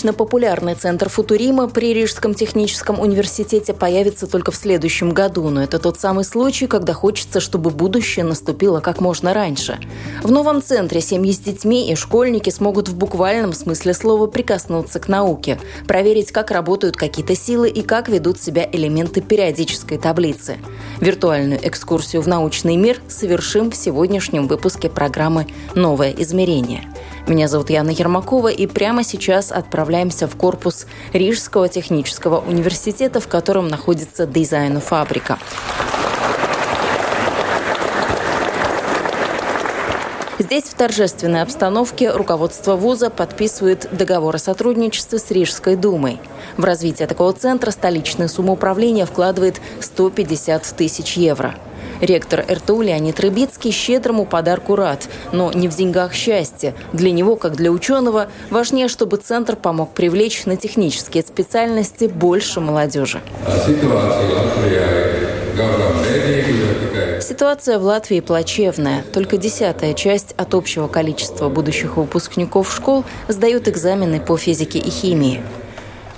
Научно-популярный центр Футурима при Рижском техническом университете появится только в следующем году, но это тот самый случай, когда хочется, чтобы будущее наступило как можно раньше. В новом центре семьи с детьми и школьники смогут в буквальном смысле слова прикоснуться к науке, проверить, как работают какие-то силы и как ведут себя элементы периодической таблицы. Виртуальную экскурсию в научный мир совершим в сегодняшнем выпуске программы «Новое измерение». Меня зовут Яна Ермакова, и прямо сейчас отправляемся в корпус Рижского технического университета, в котором находится дизайн-фабрика. Здесь в торжественной обстановке руководство вуза подписывает договор о сотрудничестве с Рижской думой. В развитие такого центра столичное самоуправление вкладывает 150 тысяч евро – Ректор РТУ Леонид Рыбицкий щедрому подарку рад, но не в деньгах счастье. Для него, как для ученого, важнее, чтобы центр помог привлечь на технические специальности больше молодежи. Ситуация в Латвии плачевная. Только десятая часть от общего количества будущих выпускников школ сдают экзамены по физике и химии.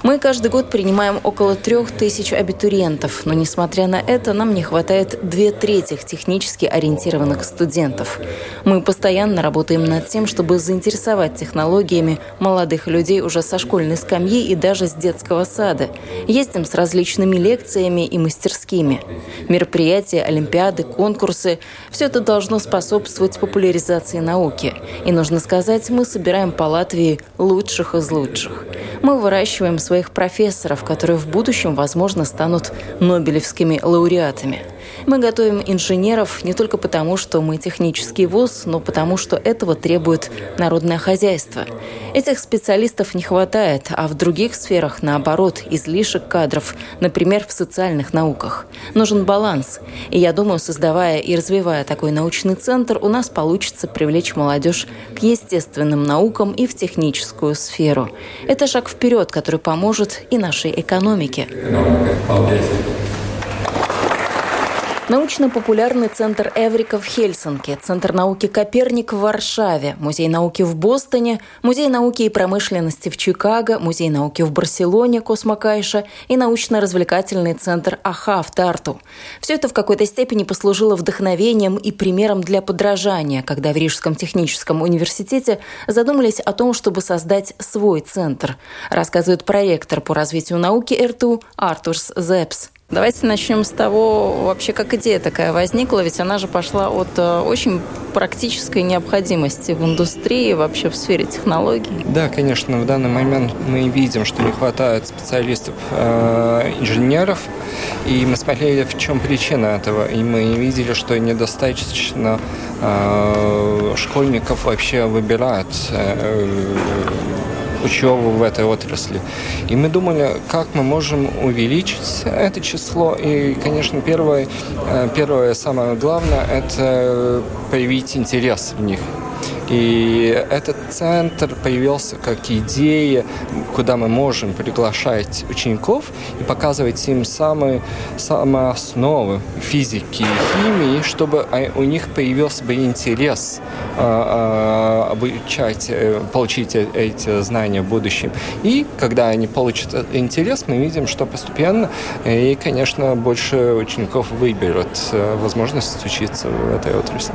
Мы каждый год принимаем около трех тысяч абитуриентов, но несмотря на это, нам не хватает две трети технически ориентированных студентов. Мы постоянно работаем над тем, чтобы заинтересовать технологиями молодых людей уже со школьной скамьи и даже с детского сада. Ездим с различными лекциями и мастерскими. Мероприятия, олимпиады, конкурсы – все это должно способствовать популяризации науки. И нужно сказать, мы собираем по Латвии лучших из лучших. Мы выращиваем свои своих профессоров, которые в будущем, возможно, станут нобелевскими лауреатами. Мы готовим инженеров не только потому, что мы технический вуз, но потому, что этого требует народное хозяйство. Этих специалистов не хватает, а в других сферах, наоборот, излишек кадров, например, в социальных науках. Нужен баланс. И я думаю, создавая и развивая такой научный центр, у нас получится привлечь молодежь к естественным наукам и в техническую сферу. Это шаг вперед, который поможет и нашей экономике. Научно-популярный центр Эврика в Хельсинки, Центр науки Коперник в Варшаве, Музей науки в Бостоне, Музей науки и промышленности в Чикаго, Музей науки в Барселоне, Космокайша и научно-развлекательный центр АХА в Тарту. Все это в какой-то степени послужило вдохновением и примером для подражания, когда в Рижском техническом университете задумались о том, чтобы создать свой центр, рассказывает проректор по развитию науки РТУ Артурс Зепс. Давайте начнем с того, вообще, как идея такая возникла, ведь она же пошла от э, очень практической необходимости в индустрии, вообще в сфере технологий. Да, конечно, в данный момент мы видим, что не хватает специалистов, э, инженеров, и мы смотрели, в чем причина этого, и мы видели, что недостаточно э, школьников вообще выбирают учебу в этой отрасли. И мы думали, как мы можем увеличить это число. И, конечно, первое, э, первое самое главное – это проявить интерес в них. И этот центр появился как идея, куда мы можем приглашать учеников и показывать им самые, самые основы физики и химии, чтобы у них появился бы интерес а, а, обучать, э, получить э, эти знания в будущем. И когда они получат интерес, мы видим, что постепенно и, конечно, больше учеников выберут э, возможность учиться в этой отрасли.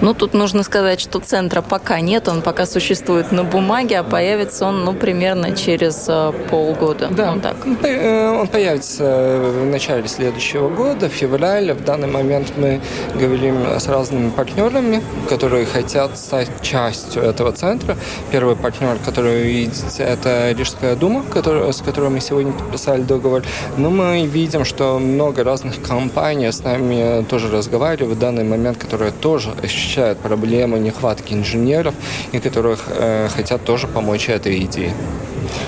Ну, тут нужно сказать, что центра пока нет, он пока существует на бумаге, а появится он, ну, примерно через э, полгода. Да, ну, так. он появится в начале следующего года, в феврале. В данный момент мы говорим с разными партнерами, которые хотят стать частью этого центра. Первый партнер, который вы видите, это Рижская дума, который, с которой мы сегодня подписали договор. Но мы видим, что много разных компаний с нами тоже разговаривают в данный момент, которые тоже ощущают проблему нехватки инженеров и которых э, хотят тоже помочь этой идее.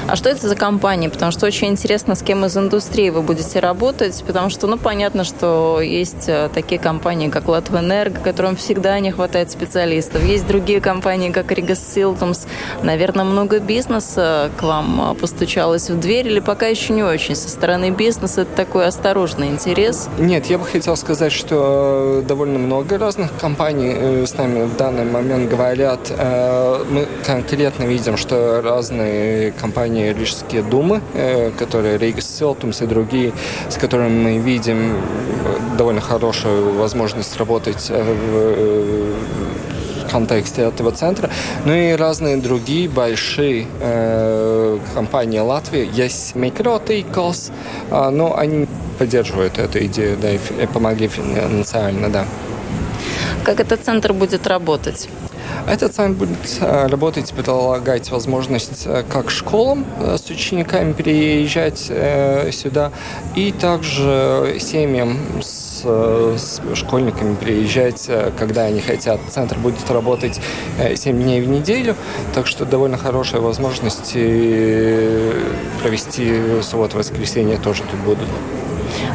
А что это за компании? Потому что очень интересно, с кем из индустрии вы будете работать, потому что, ну, понятно, что есть э, такие компании, как Латвэнерго, которым всегда не хватает специалистов. Есть другие компании, как Рига Силтумс. Наверное, много бизнеса к вам э, постучалось в дверь или пока еще не очень? Со стороны бизнеса это такой осторожный интерес? Нет, я бы хотел сказать, что довольно много разных компаний э, с нами в данный момент говорят. Мы конкретно видим, что разные компании компании Рижские думы, э, которые Рейгас Селтумс и другие, с которыми мы видим э, довольно хорошую возможность работать э, в контексте этого центра. Ну и разные другие большие э, компании Латвии. Есть Микротейкос, э, но они поддерживают эту идею, да, и помогли финансально, да. Как этот центр будет работать? Этот сайт будет э, работать, предлагать возможность э, как школам э, с учениками переезжать сюда, и также семьям с, с школьниками приезжать, когда они хотят. Центр будет работать 7 дней в неделю, так что довольно хорошая возможность провести субботу-воскресенье тоже тут будут.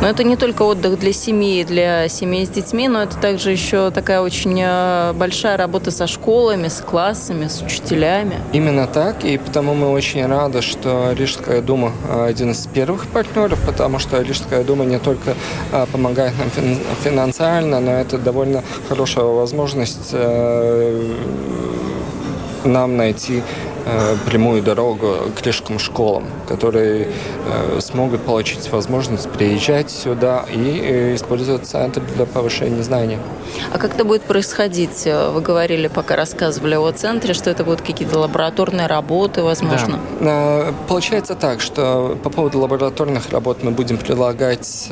Но это не только отдых для семьи, для семей с детьми, но это также еще такая очень э, большая работа со школами, с классами, с учителями. Именно так, и потому мы очень рады, что Рижская дума э, один из первых партнеров, потому что Рижская дума не только э, помогает нам финансально, но это довольно хорошая возможность нам найти прямую дорогу к рижским школам, которые э, смогут получить возможность приезжать сюда и э, использовать центр для повышения знаний. А как это будет происходить? Вы говорили, пока рассказывали о центре, что это будут какие-то лабораторные работы, возможно? Да. Получается так, что по поводу лабораторных работ мы будем предлагать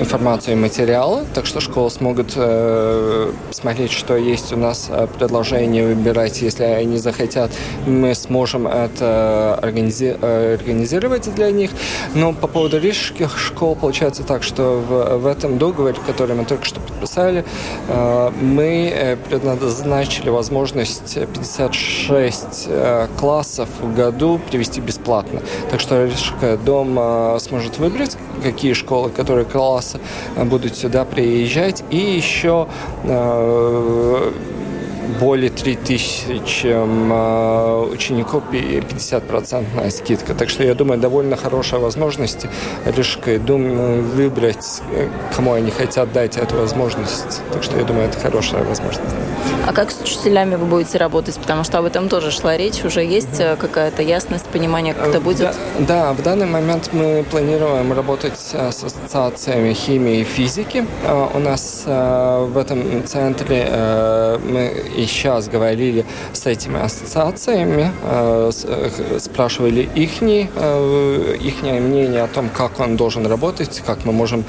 информацию и материалы, так что школы смогут э, смотреть, что есть у нас э, предложение, выбирать, если они захотят, мы сможем это организи э, организировать для них. Но по поводу рижских школ получается так, что в, в этом договоре, который мы только что подписали, э, мы э, предназначили возможность 56 э, классов в году привести бесплатно. Так что Рижская дом э, сможет выбрать, какие школы, которые классы будут сюда приезжать. И еще э, более 3000 э, учеников 50% скидка. Так что я думаю, довольно хорошая возможность Рижской думаю, выбрать, кому они хотят дать эту возможность. Так что я думаю, это хорошая возможность. А как с учителями вы будете работать? Потому что об этом тоже шла речь. Уже есть угу. какая-то ясность, понимание, как это будет? Да, да, в данный момент мы планируем работать э, с ассоциациями химии и физики. У нас в этом центре мы и сейчас говорили с этими ассоциациями, э, э, спрашивали их, э, их мнение о том, как он должен работать, как мы можем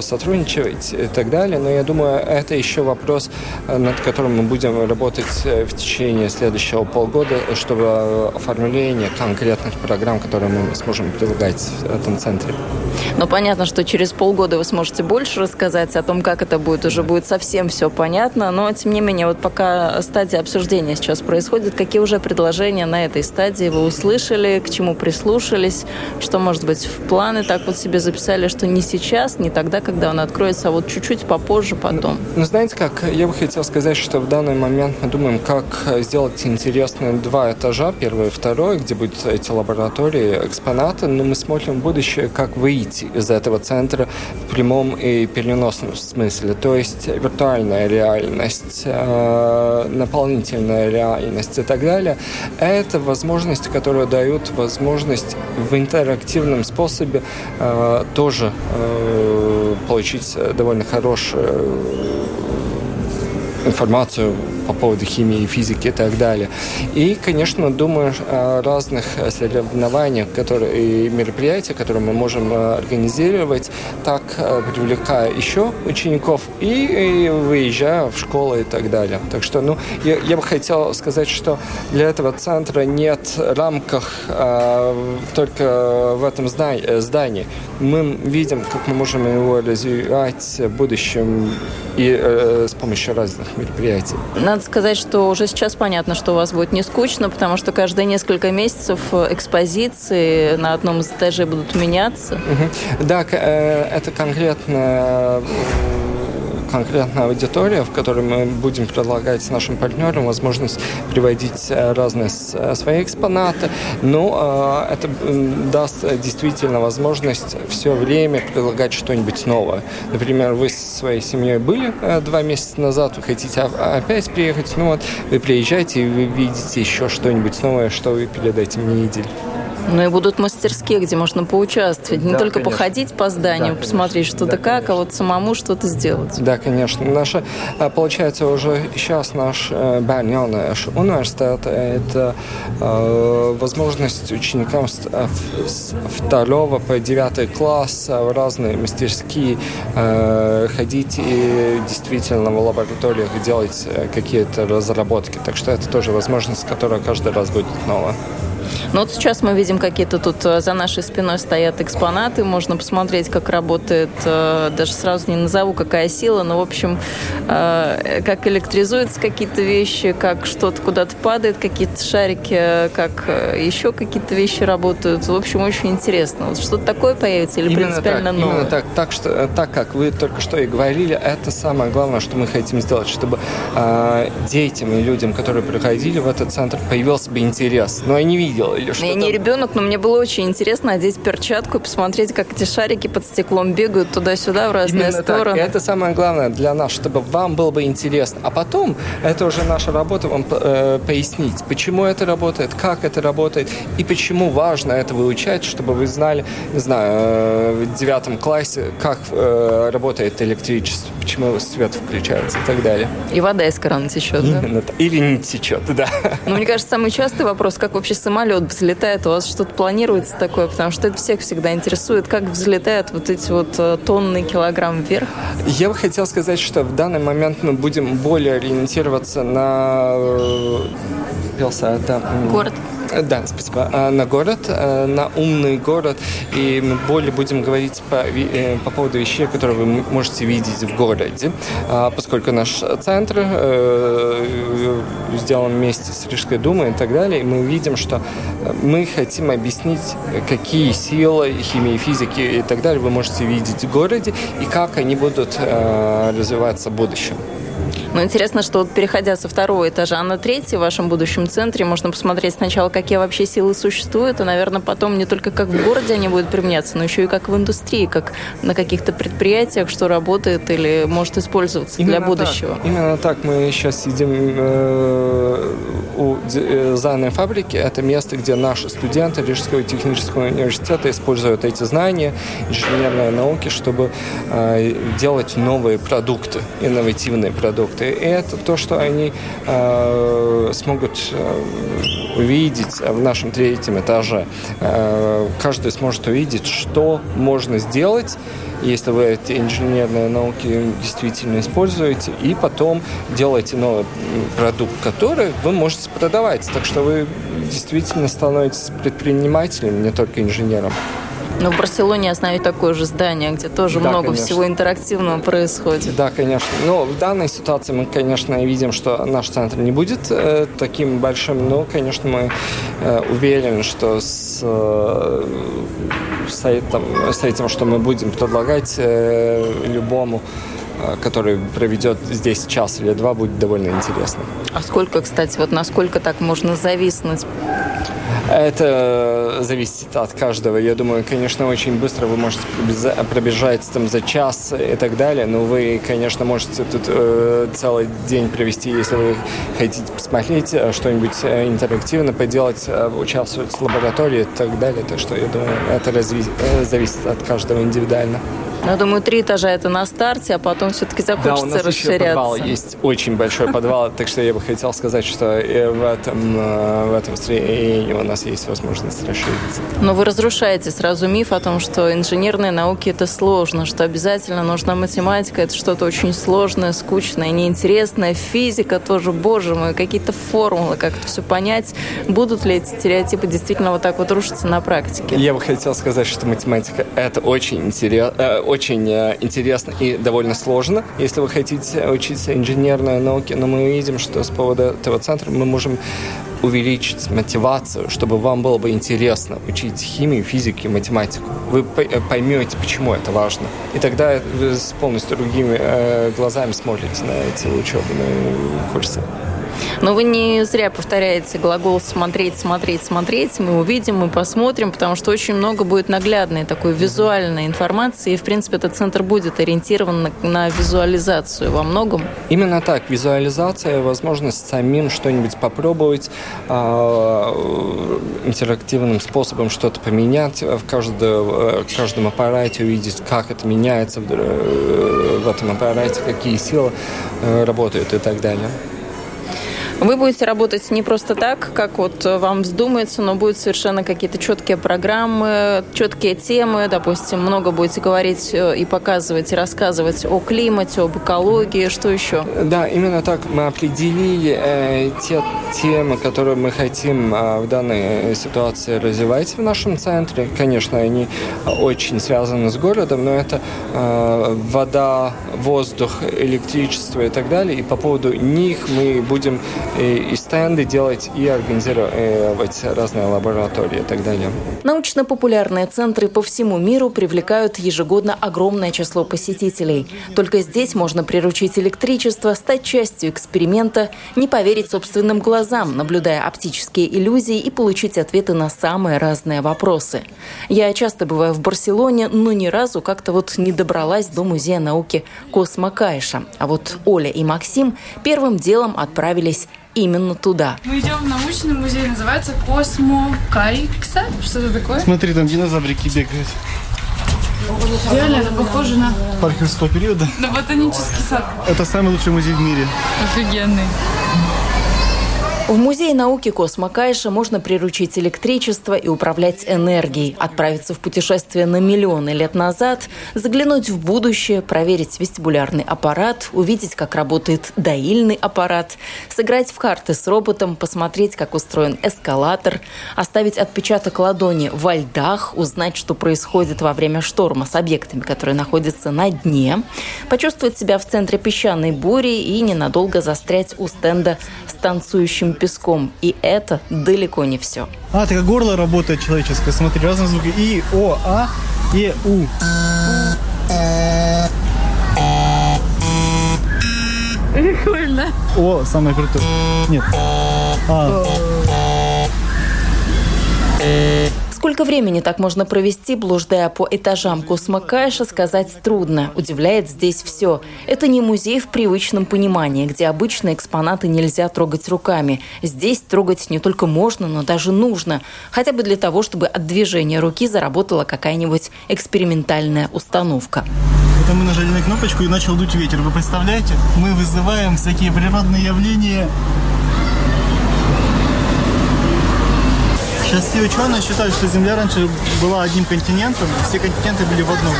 сотрудничать и так далее. Но я думаю, это еще вопрос, над которым мы будем работать в течение следующего полгода, чтобы оформление конкретных программ, которые мы сможем предлагать в этом центре. Но понятно, что через полгода вы сможете больше рассказать о том, как это будет. Уже будет совсем все понятно. Но, тем не менее, вот пока стадия обсуждения сейчас происходит, какие уже предложения на этой стадии вы услышали, к чему прислушались, что, может быть, в планы так вот себе записали, что не сейчас, не тогда, когда он откроется, а вот чуть-чуть попозже, потом? Ну, знаете как, я бы хотел сказать, что в данный момент мы думаем, как сделать интересные два этажа, первый и второй, где будут эти лаборатории, экспонаты, но мы смотрим в будущее, как выйти из этого центра в прямом и переносном смысле, то есть виртуальная реальность, э, наполнительная реальность и так далее, это возможности, которые дают возможность в интерактивном способе э, тоже э, получить довольно хорошее информацию по поводу химии, физики и так далее. И, конечно, думаю о разных соревнованиях которые, и мероприятиях, которые мы можем организировать, так привлекая еще учеников и, и выезжая в школы и так далее. Так что, ну, я, я бы хотел сказать, что для этого центра нет рамках а, только в этом здании. Мы видим, как мы можем его развивать в будущем и э, с помощью разных мероприятий. Надо сказать, что уже сейчас понятно, что у вас будет не скучно, потому что каждые несколько месяцев экспозиции на одном из этажей будут меняться. Да, э, это конкретно конкретная аудитория, в которой мы будем предлагать нашим партнерам возможность приводить э, разные э, свои экспонаты. Но э, это даст действительно возможность все время предлагать что-нибудь новое. Например, вы со своей семьей были два месяца назад, вы хотите опять приехать, ну вот вы приезжаете и вы видите еще что-нибудь новое, что вы перед этим не видели. Ну и будут мастерские, где можно поучаствовать. Не да, только конечно. походить по зданию, да, посмотреть что-то да, как, конечно. а вот самому что-то сделать. Да, конечно. Наша, э, получается, уже сейчас наш э, Бernionesh университет – это э, возможность ученикам с, с второго по девятый класс в разные мастерские э, ходить и действительно в лабораториях делать какие-то разработки. Так что это тоже возможность, которая каждый раз будет новая. Ну вот сейчас мы видим какие-то тут э, за нашей спиной стоят экспонаты, можно посмотреть, как работает, э, даже сразу не назову, какая сила, но, в общем, э, как электризуются какие-то вещи, как что-то куда-то падает, какие-то шарики, как еще какие-то вещи работают. В общем, очень интересно. Вот что-то такое появится или именно принципиально так, новое? Именно так, так, что, так, как вы только что и говорили, это самое главное, что мы хотим сделать, чтобы э, детям и людям, которые приходили в этот центр, появился бы интерес. Но я не видел или что Я не ребенок, но мне было очень интересно одеть перчатку и посмотреть, как эти шарики под стеклом бегают туда-сюда в разные Именно стороны. Так. Это самое главное для нас, чтобы вам было бы интересно. А потом, это уже наша работа, вам э, пояснить, почему это работает, как это работает и почему важно это выучать, чтобы вы знали, не знаю, э, в девятом классе, как э, работает электричество, почему свет включается и так далее. И вода из крана течет, Именно да? Или не течет, да. Ну, мне кажется, самый частый вопрос, как вообще самолет взлетает, у вас что-то планируется такое? Потому что это всех всегда интересует, как взлетают вот эти вот э, тонны килограмм вверх. Я бы хотел сказать, что в данный момент мы будем более ориентироваться на... Э, это... Город. Да, спасибо. А, на город, э, на умный город. И мы более будем говорить по, э, по поводу вещей, которые вы можете видеть в городе. Поскольку наш центр э, сделан вместе с Рижской думой и так далее, мы видим, что мы хотим объяснить, какие силы химии, физики и так далее вы можете видеть в городе, и как они будут развиваться в будущем. Но интересно, что вот переходя со второго этажа на третий в вашем будущем центре, можно посмотреть сначала, какие вообще силы существуют, и, наверное, потом не только как в городе они будут применяться, но еще и как в индустрии, как на каких-то предприятиях, что работает или может использоваться Именно для будущего. Так. Именно так мы сейчас сидим э, у э, зайной фабрики. Это место, где наши студенты Рижского технического университета используют эти знания, инженерные науки, чтобы э, делать новые продукты, инновативные продукты. Это то, что они э, смогут э, увидеть в нашем третьем этаже. Э, каждый сможет увидеть, что можно сделать, если вы эти инженерные науки действительно используете, и потом делаете новый продукт, который вы можете продавать. Так что вы действительно становитесь предпринимателем, не только инженером. Но в Барселоне я знаю такое же здание, где тоже да, много конечно. всего интерактивного происходит. Да, конечно. Но в данной ситуации мы, конечно, видим, что наш центр не будет э, таким большим, но, конечно, мы э, уверены, что с, э, с, этим, с этим, что мы будем предлагать э, любому э, который проведет здесь час или два, будет довольно интересно. А сколько, кстати, вот насколько так можно зависнуть Это зависит от каждого. Я думаю, конечно, очень быстро вы можете пробежать там за час и так далее, но вы, конечно, можете тут э, целый день провести, если вы хотите посмотреть э, что-нибудь э, интерактивно поделать, э, участвовать в лаборатории и так далее. Так что я думаю, это разви- зависит от каждого индивидуально. Ну, я думаю, три этажа это на старте, а потом все-таки захочется да, у нас расширяться. Еще подвал есть очень большой подвал, так что я бы хотел сказать, что в этом, в этом строении у нас есть возможность расшириться. Но вы разрушаете сразу миф о том, что инженерные науки это сложно, что обязательно нужна математика, это что-то очень сложное, скучное, неинтересное, физика тоже, боже мой, какие-то формулы, как это все понять. Будут ли эти стереотипы действительно вот так вот рушиться на практике? Я бы хотел сказать, что математика это очень интересно, э, очень э, интересно и довольно сложно, если вы хотите учиться инженерной науке, но мы видим, что с поводу этого центра мы можем увеличить мотивацию, чтобы вам было бы интересно учить химию, физику, математику. Вы э, поймете, почему это важно. И тогда вы с полностью другими э, глазами смотрите на эти учебные курсы. Но вы не зря повторяете глагол «смотреть, смотреть, смотреть». Мы увидим, мы посмотрим, потому что очень много будет наглядной такой визуальной информации. И, в принципе, этот центр будет ориентирован на, на визуализацию во многом. Именно так. Визуализация, возможность самим что-нибудь попробовать, э, интерактивным способом что-то поменять в, каждом, в каждом аппарате, увидеть, как это меняется в, в этом аппарате, какие силы э, работают и так далее. Вы будете работать не просто так, как вот вам вздумается, но будут совершенно какие-то четкие программы, четкие темы. Допустим, много будете говорить э, и показывать, и рассказывать о климате, об экологии, что еще? Да, именно так мы определили э, те темы, которые мы хотим э, в данной ситуации развивать в нашем центре. Конечно, они очень связаны с городом, но это э, вода, воздух, электричество и так далее. И по поводу них мы будем и, и стенды делать, и организовывать разные лаборатории и так далее. Научно-популярные центры по всему миру привлекают ежегодно огромное число посетителей. Только здесь можно приручить электричество, стать частью эксперимента, не поверить собственным глазам, наблюдая оптические иллюзии и получить ответы на самые разные вопросы. Я часто бываю в Барселоне, но ни разу как-то вот не добралась до Музея науки CosmoCaixa. А вот Оля и Максим первым делом отправились именно туда. Мы идем в научный музей, называется CosmoCaixa. Что это такое? Смотри, там динозаврики бегают. Реально, это похоже на... Парк юрского периода. На ботанический сад. Это самый лучший музей в мире. Офигенный. В Музее науки CosmoCaixa можно приручить электричество и управлять энергией, отправиться в путешествие на миллионы лет назад, заглянуть в будущее, проверить вестибулярный аппарат, увидеть, как работает доильный аппарат, сыграть в карты с роботом, посмотреть, как устроен эскалатор, оставить отпечаток ладони во льдах, узнать, что происходит во время шторма с объектами, которые находятся на дне, почувствовать себя в центре песчаной бури и ненадолго застрять у стенда с танцующим песком. И это далеко не все. А, так горло работает человеческое. Смотри, разные звуки. И, О, А, Е, У. Прикольно. О, самое крутое. Нет. А. Сколько времени так можно провести, блуждая по этажам Космокайша, сказать трудно. Удивляет здесь все. Это не музей в привычном понимании, где обычные экспонаты нельзя трогать руками. Здесь трогать не только можно, но даже нужно. Хотя бы для того, чтобы от движения руки заработала какая-нибудь экспериментальная установка. Это мы нажали на кнопочку и начал дуть ветер. Вы представляете? Мы вызываем всякие природные явления Сейчас все ученые считают, что Земля раньше была одним континентом, все континенты были в одном.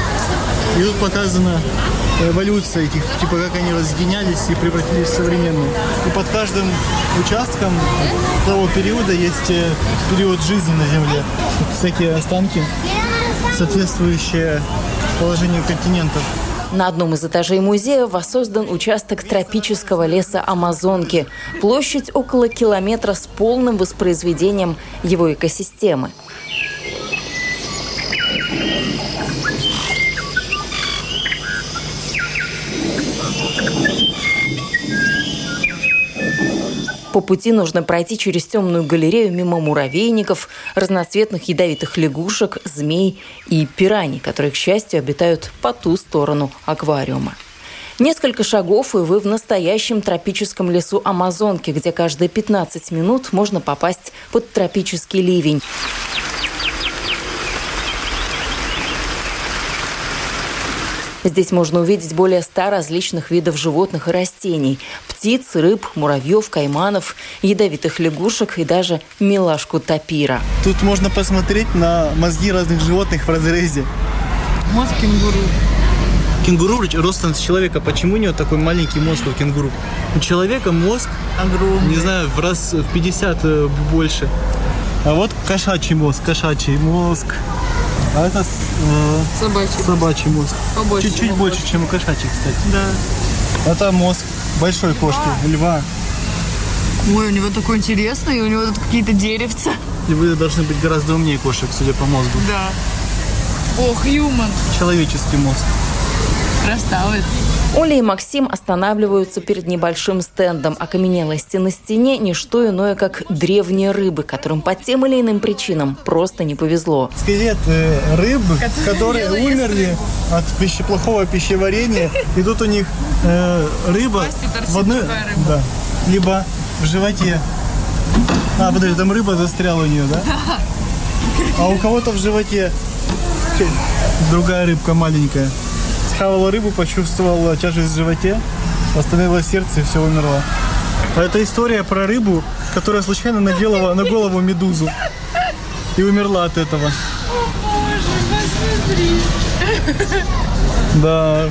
И тут показана эволюция этих, типа как они разгонялись и превратились в современные. И под каждым участком того периода есть э, период жизни на Земле. Тут всякие останки, соответствующие положению континентов. На одном из этажей музея воссоздан участок тропического леса Амазонки. Площадь около километра с полным воспроизведением его экосистемы. По пути нужно пройти через темную галерею мимо муравейников, разноцветных ядовитых лягушек, змей и пираний, которые, к счастью, обитают по ту сторону аквариума. Несколько шагов, и вы в настоящем тропическом лесу Амазонки, где каждые 15 минут можно попасть под тропический ливень. Здесь можно увидеть более ста различных видов животных и растений. Птиц, рыб, муравьев, кайманов, ядовитых лягушек и даже милашку тапира. Тут можно посмотреть на мозги разных животных в разрезе. Мозг кенгуру. Кенгуру ростом с человека. Почему у него такой маленький мозг у кенгуру? У человека мозг, Огромный. не знаю, в раз в 50 э, больше. А вот кошачий мозг, кошачий мозг. А это э, Собачий. собачий мозг. Чуть-чуть больше, чем у кошачьих, кстати. Да. Это мозг большой кошки, льва. Ой, у него такой интересный, у него тут какие-то деревца. Львы должны быть гораздо умнее кошек, судя по мозгу. Да. Ох, юман. Человеческий мозг. Красавец. Оля и Максим останавливаются перед небольшим стендом. Окаменелости на стене – не что иное, как древние рыбы, которым по тем или иным причинам просто не повезло. Скелет э, рыб, которые ест умерли от пищи, плохого пищеварения. И тут у них э, рыба в одной, да, либо в животе. А, подожди, там рыба застряла у нее, да? А у кого-то в животе другая рыбка маленькая. Схавала рыбу, почувствовала тяжесть в животе, остановилось сердце и все умерло. А это история про рыбу, которая случайно наделала на голову медузу. И умерла от этого. Да.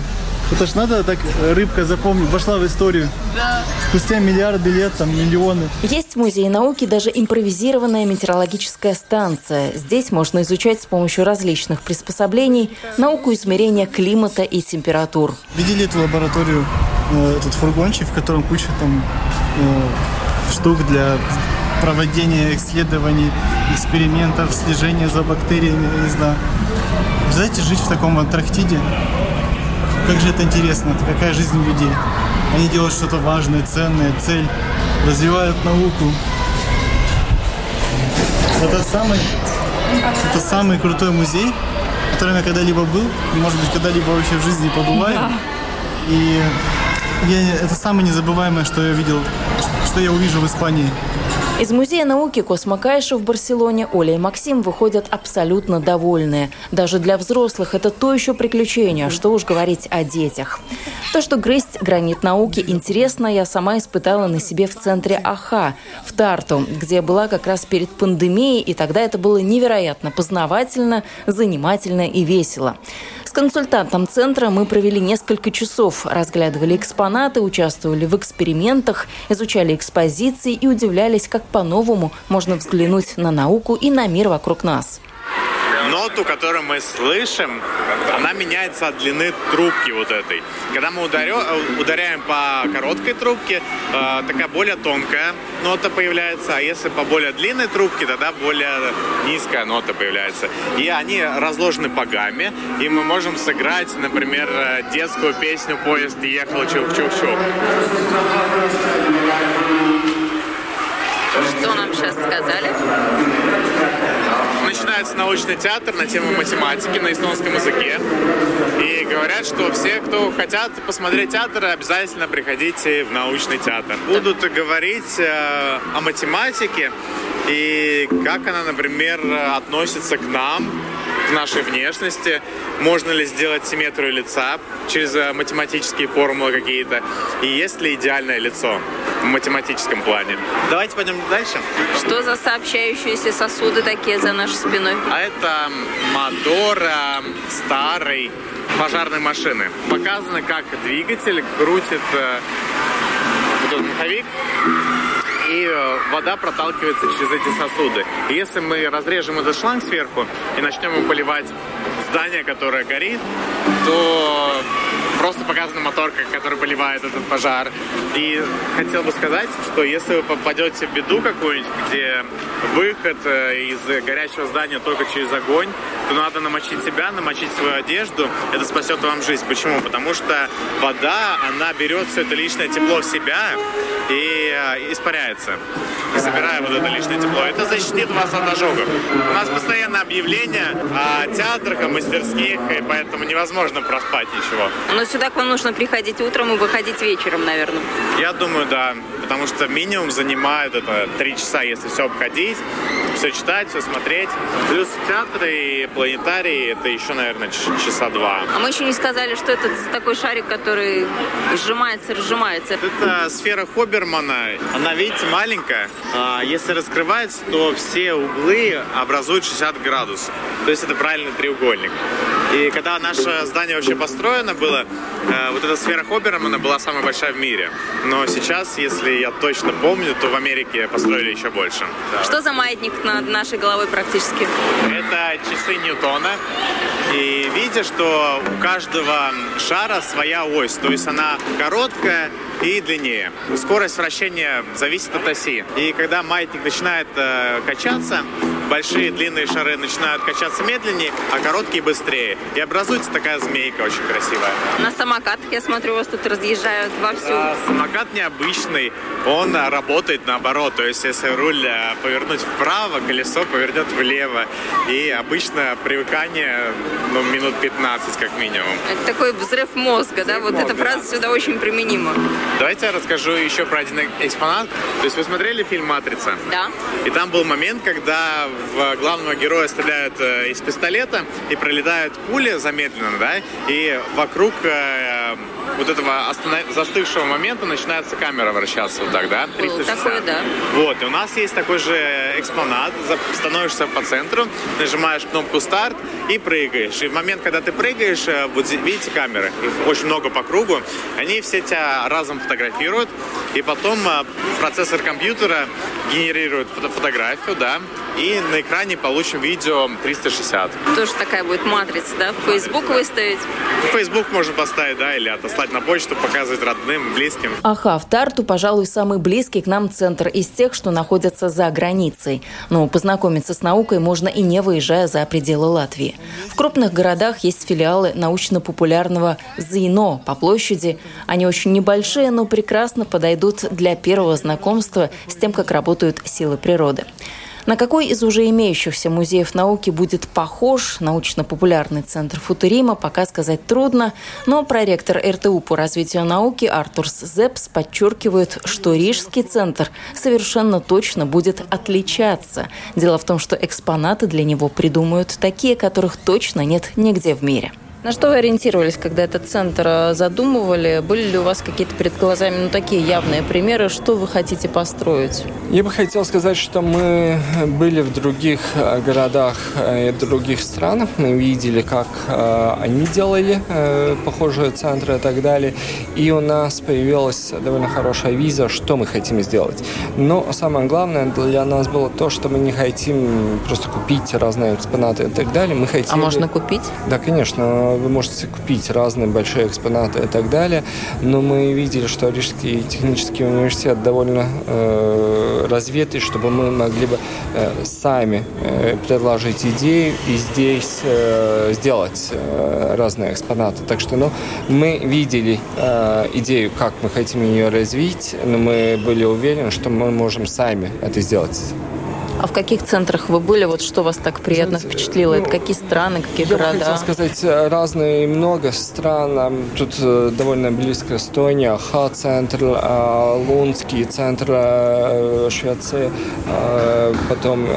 Это ж надо так рыбка запомнить, вошла в историю. Да. Спустя миллиарды лет, там миллионы. Есть в Музее науки даже импровизированная метеорологическая станция. Здесь можно изучать с помощью различных приспособлений науку измерения климата и температур. Видели эту лабораторию, э, этот фургончик, в котором куча там э, штук для проведения исследований, экспериментов, слежения за бактериями, я не знаю. Знаете, жить в таком Антарктиде, как же это интересно, это какая жизнь людей. Они делают что-то важное, ценное, цель, развивают науку. Это самый, это самый крутой музей, в котором я когда-либо был, и, может быть, когда-либо вообще в жизни побываю. И я, это самое незабываемое, что я видел, что я увижу в Испании. Из Музея науки Космокайша в Барселоне Оля и Максим выходят абсолютно довольные. Даже для взрослых это то еще приключение, что уж говорить о детях. То, что грызть гранит науки интересно, я сама испытала на себе в центре АХА, в Тарту, где была как раз перед пандемией, и тогда это было невероятно познавательно, занимательно и весело. Консультантом центра мы провели несколько часов, разглядывали экспонаты, участвовали в экспериментах, изучали экспозиции и удивлялись, как по-новому можно взглянуть на науку и на мир вокруг нас. Ноту, которую мы слышим, она меняется от длины трубки вот этой. Когда мы ударё- э, ударяем по короткой трубке, э, такая более тонкая нота появляется, а если по более длинной трубке, тогда более низкая нота появляется. И они разложены по гамме, и мы можем сыграть, например, э, детскую песню «Поезд ехал чух-чух-чух». Что нам сейчас сказали? Начинается научный театр на тему математики на эстонском языке. И говорят, что все, кто хотят посмотреть театр, обязательно приходите в научный театр. Будут говорить э, о математике и как она, например, относится к нам, к нашей внешности. Можно ли сделать симметрию лица через э, математические формулы какие-то? И есть ли идеальное лицо в математическом плане? Давайте пойдем дальше. Что за сообщающиеся сосуды такие за нашей спиной? А это мотор э, старой пожарной машины. Показано, как двигатель крутит э, вот этот маховик, и э, вода проталкивается через эти сосуды. И если мы разрежем этот шланг сверху и начнем им поливать здание, которое горит, то просто показан мотор, как- который поливает этот пожар. И хотел бы сказать, что если вы попадете в беду какую-нибудь, где выход э, из горящего здания только через огонь, то надо намочить себя, намочить свою одежду. Это спасет вам жизнь. Почему? Потому что вода, она берет все это личное тепло в себя и э, испаряется, и собирая вот это личное тепло. Это защитит вас от ожогов. У нас постоянно объявления о театрах, о мастерских, и поэтому невозможно проспать ничего. Но сюда к вам нужно приходить утром и выходить вечером, наверное. Я думаю, да, потому что минимум занимает это три часа, если все обходить, все читать, все смотреть. Плюс театры и планетарии это еще, наверное, часа два. А мы еще не сказали, что это такой шарик, который сжимается, разжимается. Это сфера Хобермана. Она, видите, маленькая. А если раскрывается, то все углы образуют 60 градусов. То есть это правильный треугольник. И когда наше здание вообще построено было, э, вот эта сфера Хобермана была самая большая в мире. Но сейчас, если я точно помню, то в Америке построили еще больше. Что за маятник над нашей головой практически? Это часы Ньютона. И видите, что у каждого шара своя ось, то есть она короткая и длиннее. Скорость вращения зависит от оси. И когда маятник начинает э, качаться, большие длинные шары начинают качаться медленнее, а короткие быстрее. И образуется такая змейка очень красивая. На самокатах, я смотрю, у вас тут разъезжают вовсю. А, самокат необычный, он а, работает наоборот. То есть, если руль а, повернуть вправо, колесо повернет влево. И обычно привыкание ну, минут 15 как минимум. Это такой взрыв мозга, взрыв да? Вот мозга, эта фраза да. сюда очень применима. Давайте я расскажу еще про один экспонат. То есть вы смотрели фильм «Матрица»? Да. И там был момент, когда в главного героя стреляют э, из пистолета и пролетают пули замедленно, да, и вокруг э, вот этого останов... застывшего момента начинается камера вращаться вот так, да? 360. Такое, да. Вот, и у нас есть такой же экспонат, становишься по центру, нажимаешь кнопку старт и прыгаешь. И в момент, когда ты прыгаешь, э, вот видите камеры, их очень много по кругу, они все тебя разом фотографируют, и потом процессор компьютера генерирует фотографию, да, и на экране получим видео 360. Тоже такая будет матрица, да? В Facebook выставить? В Facebook можно поставить, да, или отослать на почту, показывать родным, близким. Аха, в Тарту, пожалуй, самый близкий к нам центр из тех, что находятся за границей. Но познакомиться с наукой можно и не выезжая за пределы Латвии. В крупных городах есть филиалы научно-популярного ЗИНО по площади. Они очень небольшие, но прекрасно подойдут для первого знакомства с тем, как работают силы природы. На какой из уже имеющихся музеев науки будет похож научно-популярный центр Футурима, пока сказать трудно, но проректор РТУ по развитию науки Артурс Зепс подчеркивает, что Рижский центр совершенно точно будет отличаться. Дело в том, что экспонаты для него придумают такие, которых точно нет нигде в мире. На что вы ориентировались, когда этот центр э, задумывали? Были ли у вас какие-то перед глазами ну, такие явные примеры? Что вы хотите построить? Я бы хотел сказать, что мы были в других э, городах э, и других странах. Мы видели, как они делали похожие центры и так далее. И у нас появилась довольно хорошая виза, что мы хотим сделать. Но самое главное для нас было то, что мы не хотим просто купить разные экспонаты и так далее. Мы хотим... А можно купить? Да, конечно вы можете купить разные большие экспонаты и так далее, но мы видели, что Рижский технический университет довольно э, развитый, чтобы мы могли бы э, сами э, предложить идеи и здесь э, сделать э, разные экспонаты. Так что ну, мы видели э, идею, как мы хотим ее развить, но мы были уверены, что мы можем сами это сделать. А в каких центрах вы были? Вот что вас так приятно впечатлило? Ну, Это какие страны, какие я города? Я хотел сказать, э, разные много стран. Тут э, довольно близко Эстония, Ха-центр, э, Лунский центр Швеции, потом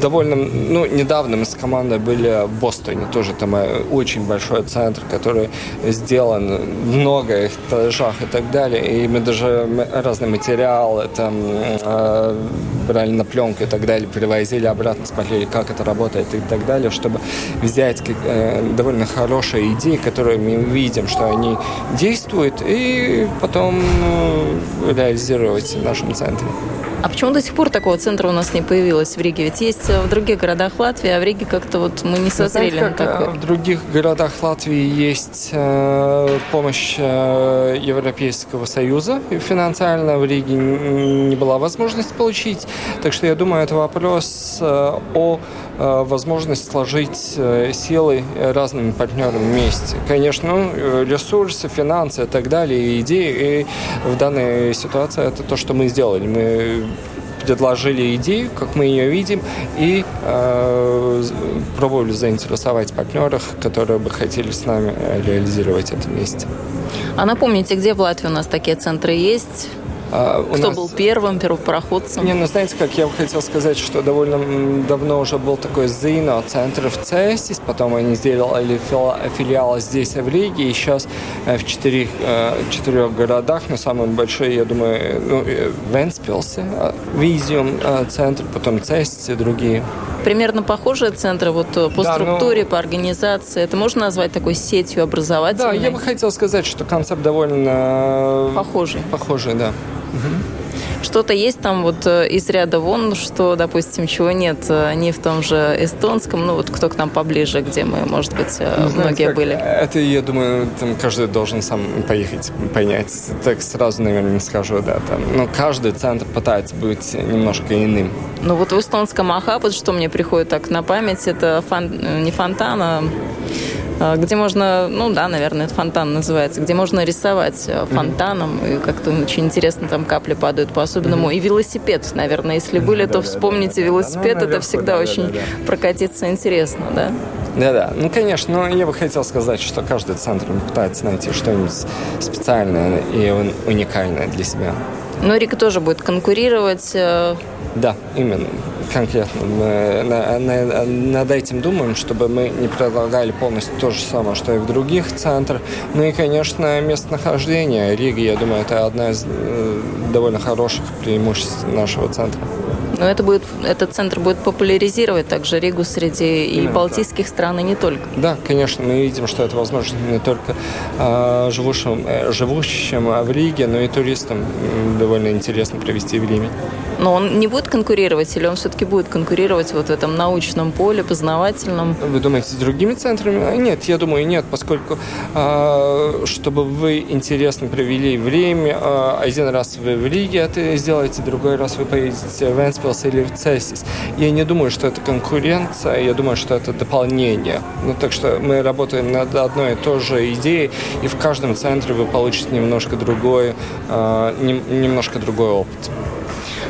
довольно, ну, недавно мы с командой были в Бостоне, тоже там э, очень большой центр, который сделан много этажах и так далее, и мы даже разные материалы там э, брали на пленку и так далее, перевозили обратно, смотрели, как это работает и так далее, чтобы взять э, довольно хорошие идеи, которые мы видим, что они действуют, и потом ну, реализировать в нашем центре. А почему до сих пор такого центра у нас не появилось в Риге? Ведь есть в других городах Латвии, а в Риге как-то вот мы не созрели Знаете, как, на В других городах Латвии есть э, помощь э, Европейского Союза. Финансально в Риге не была возможность получить. Так что я думаю, это вопрос э, о возможность сложить силы разными партнерами вместе. Конечно, ну, ресурсы, финансы и так далее, идеи. И в данной ситуации это то, что мы сделали. Мы предложили идею, как мы ее видим, и э, пробовали заинтересовать партнеров, которые бы хотели с нами реализировать это вместе. А напомните, где в Латвии у нас такие центры есть? А, Кто нас... был первым, первопроходцем? Не, ну знаете, как я бы хотел сказать, что довольно давно уже был такой ЗИНО, центр в Цесис, потом они сделали филиал здесь, в Риге, и сейчас э, в четырех, э, четырех городах, но самый большой, я думаю, ну, э, Венспилсе, Визиум центр, потом Цесис и другие. Примерно похожие центры вот по да, структуре, ну... по организации. Это можно назвать такой сетью образовательной? Да, я бы хотел сказать, что концепт довольно... Похожий. Похожий, да. Что-то есть там вот э, из ряда вон, что, допустим, чего нет э, ни в том же эстонском, ну вот кто к нам поближе, где мы, может быть, ну, многие как, были. Это, я думаю, там каждый должен сам поехать, понять. Так сразу, наверное, не скажу, да. Там, но каждый центр пытается быть немножко иным. Ну вот в эстонском Ахапот, что мне приходит так на память, это фон, не фонтан, а, где можно, ну да, наверное, это фонтан называется, где можно рисовать э, фонтаном, и как-то очень интересно там капли падают по-особенному. И велосипед, наверное, если были, то вспомните велосипед, это всегда очень прокатиться интересно, да? Да-да, ну, конечно, но я бы хотел сказать, что каждый центр пытается найти что-нибудь специальное и уникальное для себя. Но Рика тоже будет конкурировать. Э, да, именно конкретно. Мы на, на, над этим думаем, чтобы мы не предлагали полностью то же самое, что и в других центрах. Ну и, конечно, местонахождение Риги, я думаю, это одна из э, довольно хороших преимуществ нашего центра. Но это будет, этот центр будет популяризировать также Ригу среди и балтийских стран, и не только. Да, конечно, мы видим, что это возможно не только э, живущим, э, живущим в Риге, но и туристам довольно интересно провести время. Но он не будет конкурировать, или он все-таки будет конкурировать вот в этом научном поле, познавательном? Вы думаете, с другими центрами? А, нет, я думаю, нет, поскольку э, чтобы вы интересно провели время, э, один раз вы в Риге это сделаете, другой раз вы поедете в Энспилс или в Цесис. Я не думаю, что это конкуренция, я думаю, что это дополнение. Ну, так что мы работаем над одной и той же идеей, и в каждом центре вы получите немножко другой, немножко другой опыт.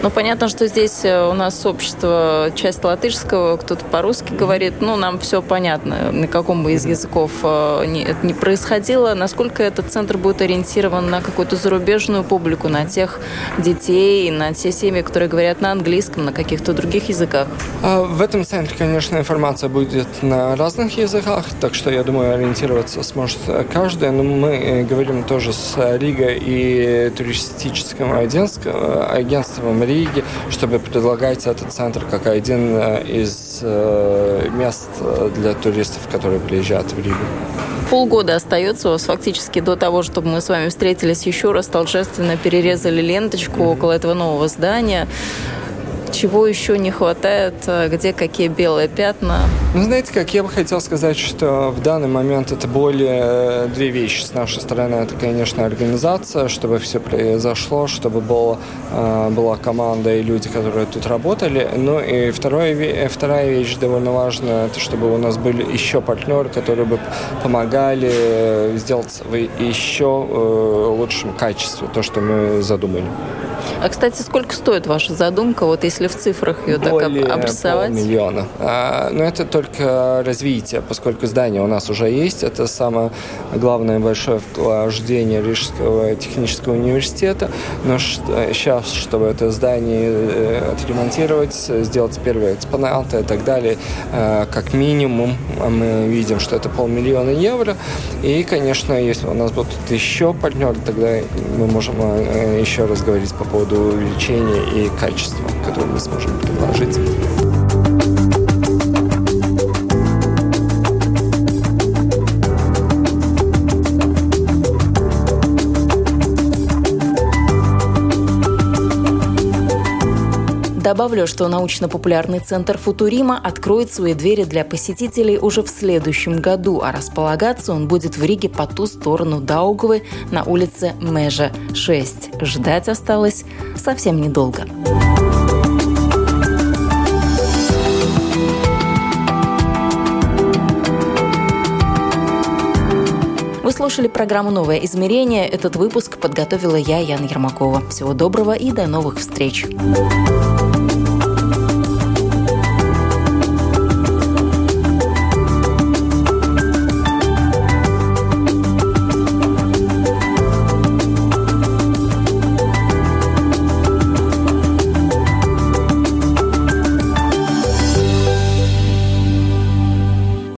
Ну, понятно, что здесь э, у нас общество, часть латышского, кто-то по-русски говорит, ну, нам все понятно, на каком бы из языков э, это не происходило. Насколько этот центр будет ориентирован на какую-то зарубежную публику, на тех детей, на те семьи, которые говорят на английском, на каких-то других языках? А, в этом центре, конечно, информация будет на разных языках, так что, я думаю, ориентироваться сможет каждый, но мы говорим тоже с Ригой и туристическим агентством Риги, чтобы предлагать этот центр как один э, из э, мест э, для туристов, которые приезжают в Ригу. Полгода остается у вас фактически до того, чтобы мы с вами встретились еще раз, торжественно перерезали ленточку mm-hmm. около этого нового здания чего еще не хватает, э, где какие белые пятна? Ну, знаете, как я бы хотел сказать, что в данный момент это более э, две вещи с нашей стороны. Это, конечно, организация, чтобы все произошло, чтобы было, э, была команда и люди, которые тут работали. Ну и второе, вторая вещь довольно важная, это чтобы у нас были еще партнеры, которые бы помогали сделать еще лучшем качестве то, что мы задумали. А, кстати, сколько стоит ваша задумка, вот если в цифрах ее Более так обрисовать? миллиона. А, но это только развитие, поскольку здание у нас уже есть. Это самое главное большое вложение Рижского технического университета. Но сейчас, чтобы это здание э, отремонтировать, сделать первые экспонаты и так далее, э, как минимум мы видим, что это полмиллиона евро. И, конечно, если у нас будут еще партнеры, тогда мы можем э, еще раз говорить по поводу поводу увеличения и качества, которое мы сможем предложить. Добавлю, что научно-популярный центр «Футурима» откроет свои двери для посетителей уже в следующем году, а располагаться он будет в Риге по ту сторону Даугавы на улице Межа 6. Ждать осталось совсем недолго. Слушали программу «Новое измерение». Этот выпуск подготовила я, Яна Ермакова. Всего доброго и до новых встреч.